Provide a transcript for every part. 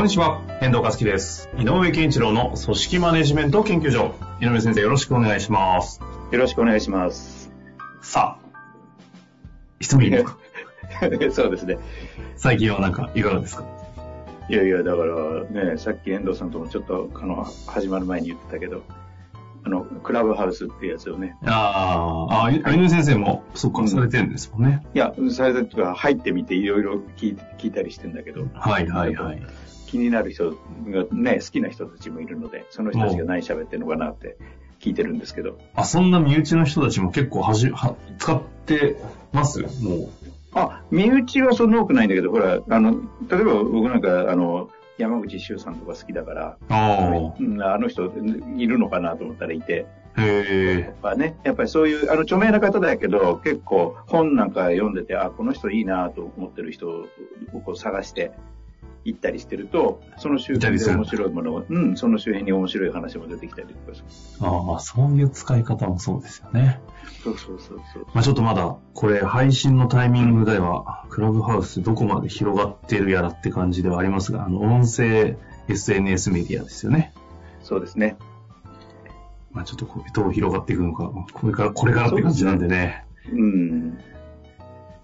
こんにちは、遠藤和樹です。井上健一郎の組織マネジメント研究所。井上先生、よろしくお願いします。よろしくお願いします。さあ、質問いいですか？そうですね。最近はなんかいかがですか？いやいや、だからね、さっき遠藤さんともちょっと、あの、始まる前に言ってたけど、あの、クラブハウスっていうやつをね、あーあ、井上先生もそっか、うんされてるんですもんね。いや、それとか入ってみていろいろ聞いたりしてんだけど、はいはいはい。気になる人がね、好きな人たちもいるので、その人たちが何喋ってるのかなって聞いてるんですけど、あ、そんな身内の人たちも結構はじ、は、使ってます？もう。あ、身内はそんな多くないんだけど、ほら、あの、例えば僕なんか、あの、山口周さんとか好きだから、あうんあの人いるのかなと思ったらいて、あ、へやっぱね、やっぱりそういう、あの、著名な方だけど、結構本なんか読んでて、あ、この人いいなと思ってる人をこう探して行ったりしてると、その周辺で面白いものを、うん、その周辺に面白い話も出てきたりとかする。え。ああ、まあそういう使い方もそうですよね。そうそうそうそう。まあちょっとまだ、これ配信のタイミングでは、クラブハウスどこまで広がってるやらって感じではありますが、あの、音声 SNS メディアですよね。そうですね。まあちょっとこうどう広がっていくのか、これから、これからって感じなんでね、うん。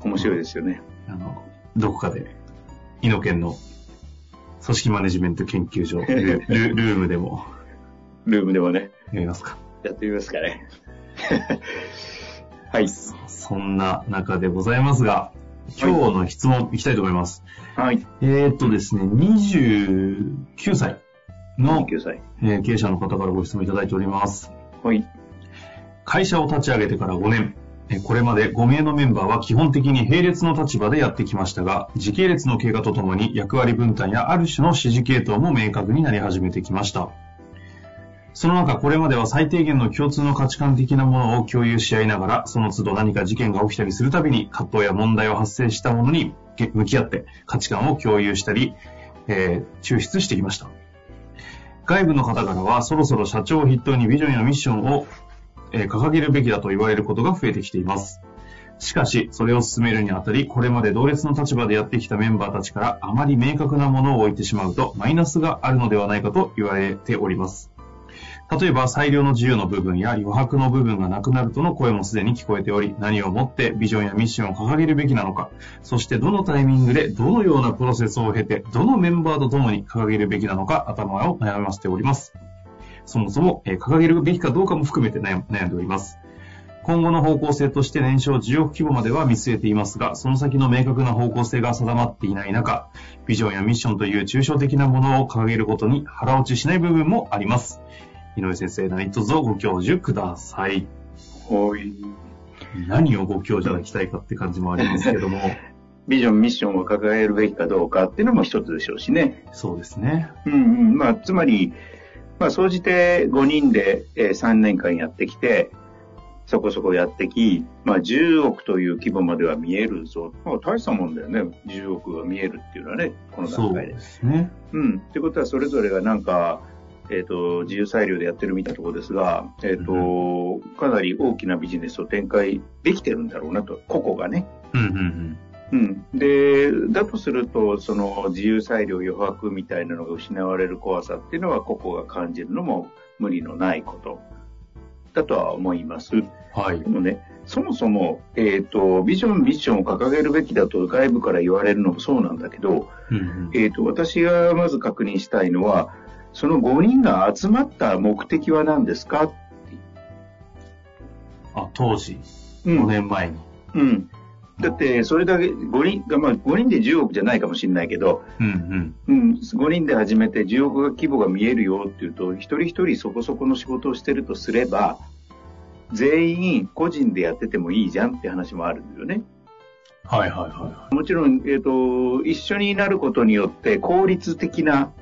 面白いですよね。あの、どこかで、イノケンの組織マネジメント研究所、ルルルームでもルームでもね、やりますか。やってみますかね。はい。そんな中でございますが、今日の質問いきたいと思います。はい。えーっとですね、29歳の、9歳。えー経営者の方からご質問いただいております。はい。会社を立ち上げてから5年、えーこれまで5名のメンバーは基本的に並列の立場でやってきましたが、時系列の経過とともに役割分担やある種の指示系統も明確になり始めてきました。その中、これまでは最低限の共通の価値観的なものを共有し合いながら、その都度何か事件が起きたりするたびに、葛藤や問題を発生したものに向き合って価値観を共有したり、えー抽出してきました。外部の方からは、そろそろ社長を筆頭にビジョンやミッションを、えー掲げるべきだと言われることが増えてきています。しかし、それを進めるにあたり、これまで同列の立場でやってきたメンバーたちからあまり明確なものを置いてしまうと、マイナスがあるのではないかと言われております。例えば、裁量の自由の部分や余白の部分がなくなるとの声もすでに聞こえており、何をもってビジョンやミッションを掲げるべきなのか、そしてどのタイミングでどのようなプロセスを経て、どのメンバーと共に掲げるべきなのか、頭を悩ませております。そもそも、えー掲げるべきかどうかも含めて悩悩んでおります。今後の方向性として年商10億規模までは見据えていますが、その先の明確な方向性が定まっていない中、ビジョンやミッションという抽象的なものを掲げることに腹落ちしない部分もあります。井上先生、何卒ご教授ください。はい。何をご教授いただきたいかって感じもありますけども、ビジョン、ミッションを掲げるべきかどうかっていうのも一つでしょうしね。そうですね。うんうん。まあ、つまり、まあ、総じて5人で、えー3年間やってきて、そこそこやってき、まあ、10億という規模までは見えるぞ。まあ、大したもんだよね。10億が見えるっていうのはね、このそう段階で。ですね。うん。ってことは、それぞれがなんか、えっ、と、自由裁量でやってるみたいなところですが、えっ、と、かなり大きなビジネスを展開できてるんだろうなと、個々がね。うんうんうん。で、だとすると、その自由裁量余白みたいなのが失われる怖さっていうのは、個々が感じるのも無理のないことだとは思います。うん。はいで。もね、そもそも、えっ、と、ビジョン、ミッションを掲げるべきだと外部から言われるのもそうなんだけど、うんうんえっ、と、私がまず確認したいのは、その5人が集まった目的は何ですかあ、当時、うん5年前に。うん。だって、それだけ、5人が、まあ、5人で10億じゃないかもしれないけど、うんうん。うん、5人で始めて10億が規模が見えるよっていうと、一人一人そこそこの仕事をしてるとすれば、全員個人でやっててもいいじゃんって話もあるんだよね。はいはいはもちろん、えっ、と、一緒になることによって効率的な、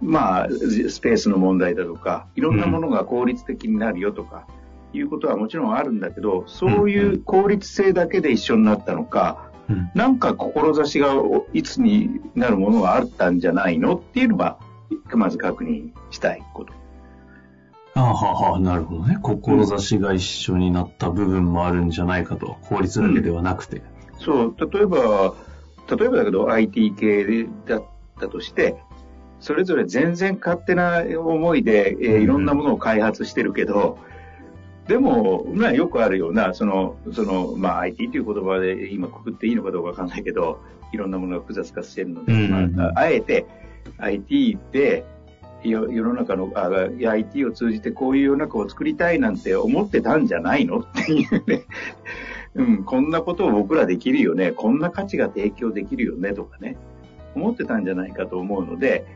まあ、スペースの問題だとか、いろんなものが効率的になるよとか、いうことはもちろんあるんだけど、そういう効率性だけで一緒になったのか、い。うん。なんか志がいつになるものがあったんじゃないのっていうのが、まず確認したいこと。ああ、はあはあ、なるほどね。志が一緒になった部分もあるんじゃないかと。法律だけではなくて。そう、例えば、例えばだけど IT 系だったとして、それぞれ全然勝手な思いで、えーうんいろんなものを開発してるけど、でも、まあよくあるような、その、その、まあ IT という言葉で今くくっていいのかどうかわかんないけど、いろんなものが複雑化してるので、うんまあ、あえて IT で、よ世の中のあ IT を通じてこういう世の中を作りたいなんて思ってたんじゃないの？っていうね。うん、こんなことを僕らできるよね。こんな価値が提供できるよねとかね。思ってたんじゃないかと思うので、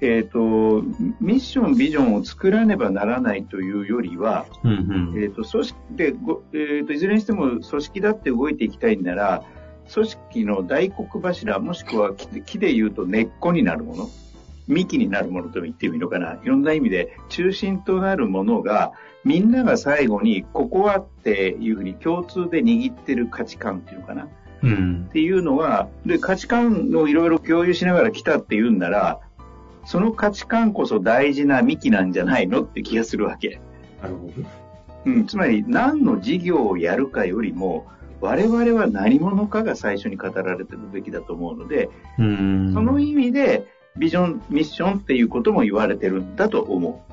えっ、と、ミッション、ビジョンを作らねばならないというよりは、うんうん。えっ、と、組織で、ごえーと、いずれにしても組織だって動いていきたいんなら、組織の大黒柱、もしくは木で木で言うと根っこになるもの、幹になるものと言ってもいいのかな。いろんな意味で中心となるものが、みんなが最後にここはっていうふうに共通で握ってる価値観っていうのかな。うんっ。ていうのは、で、価値観をいろいろ共有しながら来たっていうんなら、その価値観こそ大事な幹なんじゃないのって気がするわけ。なるほど。うん、つまり何の事業をやるかよりも、我々は何者かが最初に語られてるべきだと思うので、うん。その意味で、ビジョン、ミッションっていうことも言われてるんだと思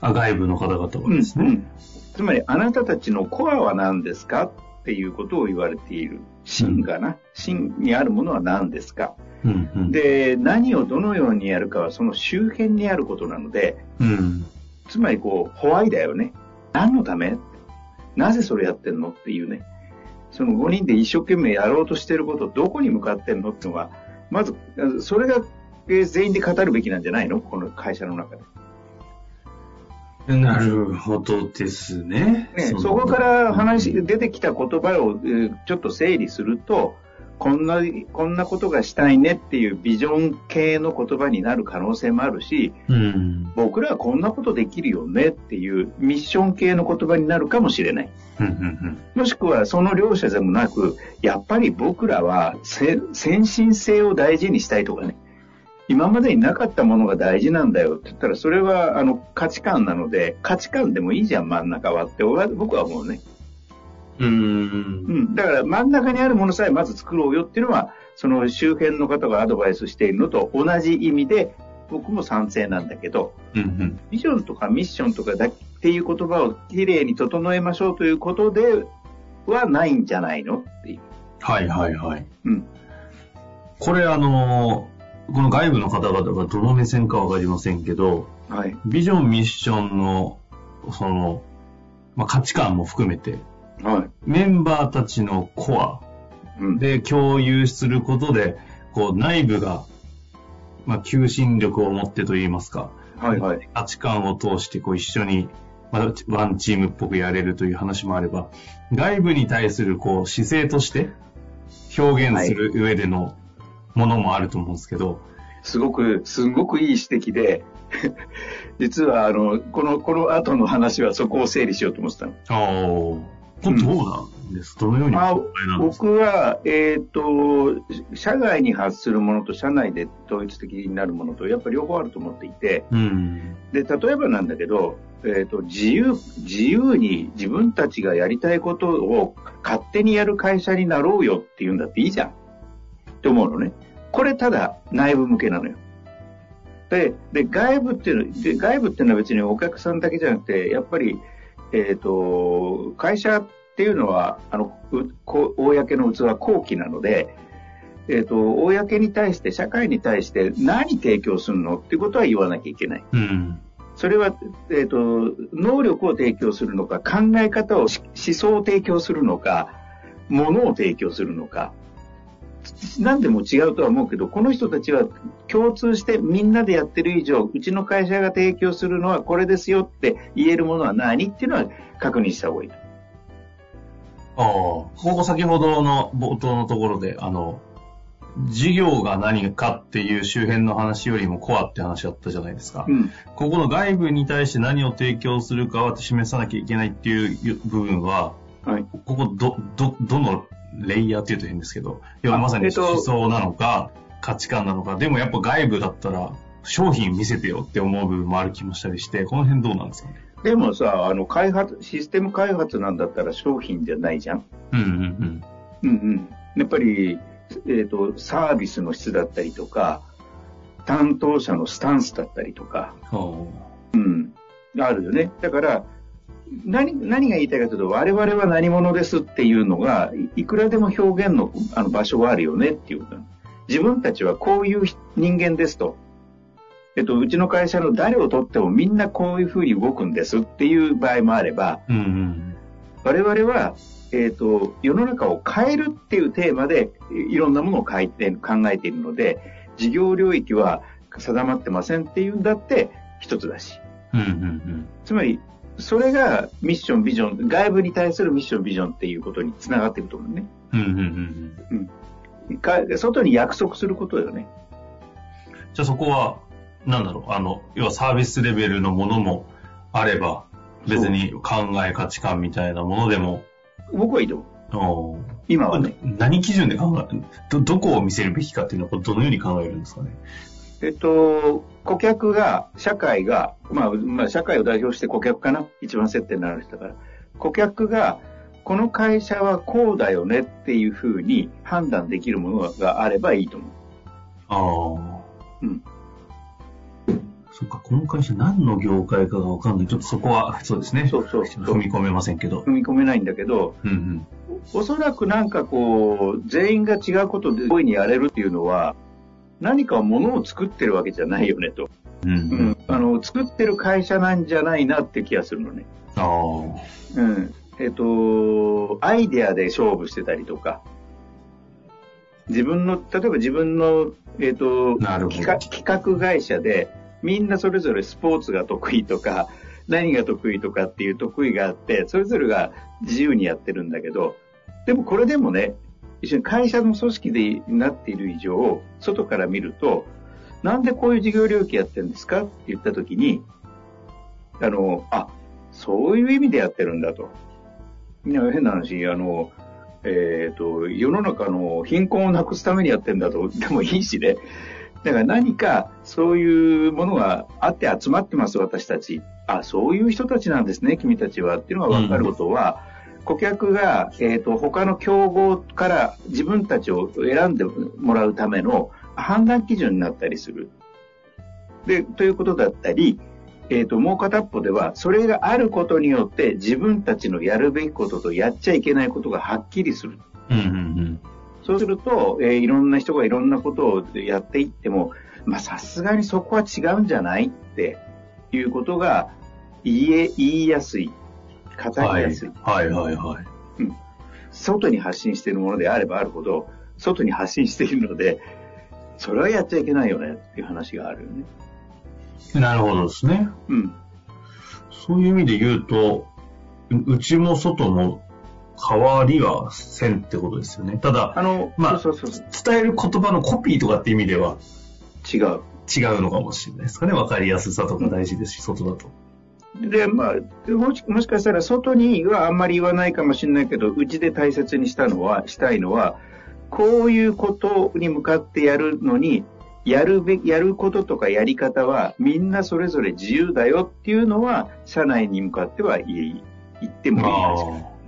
あ、外部の方々う。はですね。つまり、あなたたちのコアは何ですかっていうことを言われている。芯がな？芯にあるものは何ですか？うんうん。で、何をどのようにやるかはその周辺にあることなので、うん。つまりこう、ホワイだよね。何のため？なぜそれやってんの？っていうね。その5人で一生懸命やろうとしてること、どこに向かってんのっていうのは、まず、それがえー全員で語るべきなんじゃないの？この会社の中で。なるほどですね。ね、のそこから話、出てきた言葉を、えーちょっと整理すると、こんな、こんなことがしたいねっていうビジョン系の言葉になる可能性もあるし、うん。僕らはこんなことできるよねっていうミッション系の言葉になるかもしれない。うんうんもしくはその両者でもなく、やっぱり僕らはせ先進性を大事にしたいとかね。今までになかったものが大事なんだよって言ったら、それはあの価値観なので、価値観でもいいじゃん、真ん中はって僕は思うね。うん。だから真ん中にあるものさえまず作ろうよっていうのは、その周辺の方がアドバイスしているのと同じ意味で、僕も賛成なんだけど、うんうん。ビジョンとかミッションとかだっていう言葉をきれいに整えましょうということではないんじゃないのっていう。はいはいはい。うん。これあの、この外部の方々がどの目線かわかりませんけど、はい。ビジョン、ミッションの、その、まあ、価値観も含めて、はい。メンバーたちのコアうん。で共有することで、こう内部が、まあ、求心力を持ってといいますか、はいはい。価値観を通してこう一緒に、まあ、ワンチームっぽくやれるという話もあれば、外部に対するこう姿勢として表現する上でのものもあると思うんですけど、すごく、すごくいい指摘で、実はあの、この、この後の話はそこを整理しようと思ってたの。どうなんです、どのようにおあ考えなんですか？僕は、えっ、と、社外に発するものと社内で統一的になるものと、やっぱり両方あると思っていて、うん。で、例えばなんだけど、えっ、と、自由、自由に自分たちがやりたいことを勝手にやる会社になろうよっていうんだっていいじゃん。って思うのね。これただ内部向けなのよ。で、で、外部っていうの、で、外部っていうのは別にお客さんだけじゃなくて、やっぱり、えっ、と、会社っていうのは、あの、公の器は後期なので、えっ、と、公に対して、社会に対して何提供するのっていうことは言わなきゃいけない。うん。それは、えっ、と、能力を提供するのか、考え方をし、思想を提供するのか、ものを提供するのか、何でも違うとは思うけど、この人たちは共通してみんなでやってる以上、うちの会社が提供するのはこれですよって言えるものは何っていうのは確認した方がいいと。ああ、ここ先ほどの冒頭のところで、あの、事業が何かっていう周辺の話よりもコアって話あったじゃないですか。うん。ここの外部に対して何を提供するかは示さなきゃいけないっていう部分は、はい。ここど、ど、どのレイヤーって言うと変ですけど、要はまさにえっと思想なのか、価値観なのか、でもやっぱ外部だったら商品見せてよって思う部分もある気もしたりして、この辺どうなんですかね？でもさ、あの、開発、システム開発なんだったら商品じゃないじゃんうんうんうんうん。やっぱり、えっ、と、サービスの質だったりとか、担当者のスタンスだったりとか、うん。あるよね。だから、何、何が言いたいかというと、我々は何者ですっていうのが、いいくらでも表現のあの場所があるよねっていうこと。自分たちはこういう人間ですと。えっと、うちの会社の誰をとってもみんなこういうふうに動くんですっていう場合もあれば、うんうん。我々は、えっ、と、世の中を変えるっていうテーマで、いろんなものを変えて、考えているので、事業領域は定まってませんっていうんだって一つだし。うんうんつまり、それがミッション、ビジョン、外部に対するミッション、ビジョンっていうことにつながっていると思うね。うん。うんうんうん外に約束することよね。じゃあそこは、なんだろう、あの、要はサービスレベルのものもあれば、別に考え価値観みたいなものでも、僕はいいと思う。今はね。何基準で考えるど、どこを見せるべきかっていうのは、どのように考えるんですかね？えっと、顧客が、社会が、まあ、まあ、社会を代表して顧客かな？一番接点になる人だから。顧客が、この会社はこうだよねっていうふうに判断できるものがあればいいと思う。ああ。うん。そっか、この会社何の業界かがわかんない。ちょっとそこは、そうですね。そうそうそう踏み込めませんけど。踏み込めないんだけど、うんうん。おそらくなんかこう、全員が違うことで大いにやれるっていうのは、何かものを作ってるわけじゃないよねと。うんう。うんん。あの、作ってる会社なんじゃないなって気がするのね。ああ。うん。えっ、と、アイデアで勝負してたりとか、自分の、例えば自分の、えっ、と企画、企画会社で、みんなそれぞれスポーツが得意とか、何が得意とかっていう得意があって、それぞれが自由にやってるんだけど、でもこれでもね、一緒に会社の組織でなっている以上、外から見ると、なんでこういう事業領域やってるんですかって言ったときに、あの、あ、そういう意味でやってるんだと。いや、変な話、あの、えっ、と、世の中の貧困をなくすためにやってるんだと、でもいいしね。だから何かそういうものがあって集まってます、私たち。あ、そういう人たちなんですね、君たちは。っていうのが分かることは、顧客が、えっ、と、他の競合から自分たちを選んでもらうための判断基準になったりする。で、ということだったり、えっ、と、もう片っぽでは、それがあることによって自分たちのやるべきこととやっちゃいけないことがはっきりする。うんうんそうすると、えーいろんな人がいろんなことをやっていっても、まあさすがにそこは違うんじゃないっていうことが言え、言いやすい。うん。はい語りやすい。はいはいはい。外に発信しているものであればあるほど、外に発信しているので、それはやっちゃいけないよねっていう話があるよね。なるほどですね。うん。そういう意味で言うと、う内も外も変わりはせんってことですよね。ただ、あの、まあそうそうそう。伝える言葉のコピーとかって意味では違う。違うのかもしれないですかね。わかりやすさとか大事ですし、外だと。で、まあ、でもしもしかしたら外にはあんまり言わないかもしれないけど、うちで大切にしたのは、したいのは、こういうことに向かってやるのに、やるべき、やることとかやり方はみんなそれぞれ自由だよっていうのは、社内に向かっては言ってもいい話かな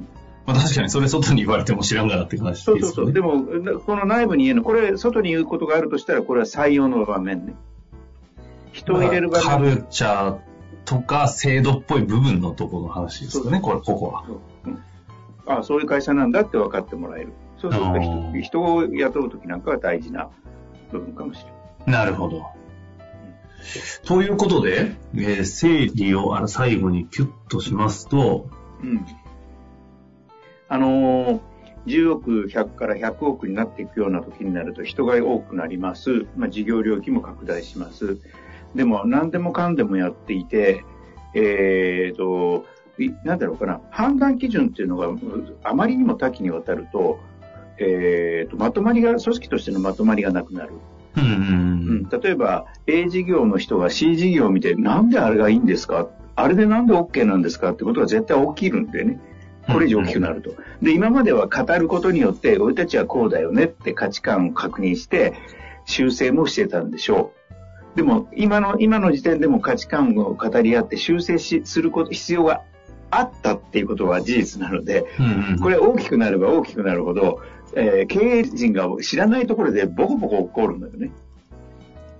まあ確かにそれ外に言われても知らんがなって話ですよね。そうそうそう。でも、この内部に言えるの、これ、外に言うことがあるとしたら、これは採用の場面ね。人を入れる場カ面。ルチャーとか制度っぽい部分のところの話ですよね、これ、ここは。ああ、そういう会社なんだって分かってもらえる。そうすると人を雇うときなんかは大事な部分かもしれない。なるほど。ということで、えー整理をあの最後にキュッとしますと、うん。あのー10億、100から100億になっていくような時になると人が多くなります。まあ、事業領域も拡大します。でも何でもかんでもやっていて、えーと、なんだろうかな、判断基準っていうのがあまりにも多岐にわたると、えーと、まとまりが、組織としてのまとまりがなくなる。うん、うん、例えば、A 事業の人が C 事業を見て、なんであれがいいんですか？あれでなんで OK なんですかってことが絶対起きるんでね。これ以上大きくなると。で、今までは語ることによって、俺たちはこうだよねって価値観を確認して、修正もしてたんでしょう。でも、今の、今の時点でも価値観を語り合って修正し、すること、必要があったっていうことは事実なので、これ大きくなれば大きくなるほど、えー、経営陣が知らないところでボコボコ起こるんだよね。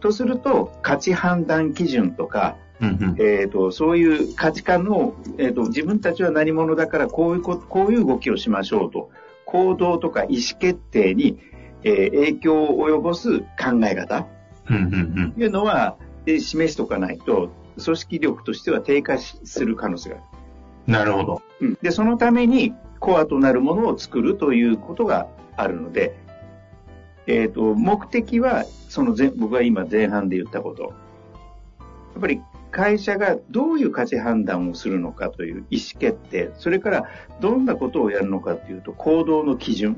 とすると、価値判断基準とか、えーと、そういう価値観の、えーと、自分たちは何者だからこういうここういう動きをしましょうと。行動とか意思決定に、えー、影響を及ぼす考え方。というのは、えー、示しとかないと組織力としては低下する可能性がある。なるほど、うん、でそのためにコアとなるものを作るということがあるので、えーと、目的はその前僕が今前半で言ったことやっぱり会社がどういう価値判断をするのかという意思決定、それからどんなことをやるのかというと行動の基準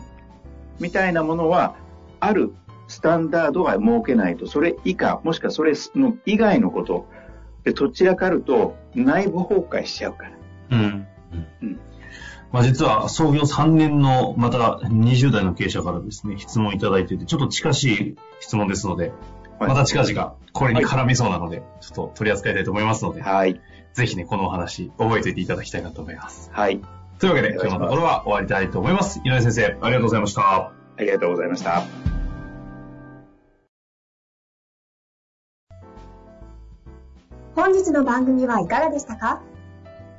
みたいなものはあるスタンダードが設けないと、それ以下、もしくはそれの以外のことで、どちらかると内部崩壊しちゃうから。うん。まあ、実は創業3年のまた20代の経営者からですね、質問いただいてて、ちょっと近しい質問ですので、また近々これに絡みそうなので、ちょっと取り扱いたいと思いますので、はい。ぜひね、このお話、覚えておいていただきたいなと思います。はい。というわけで、今日のところは終わりたいと思います。井上先生、ありがとうございました。ありがとうございました。本日の番組はいかがでしたか？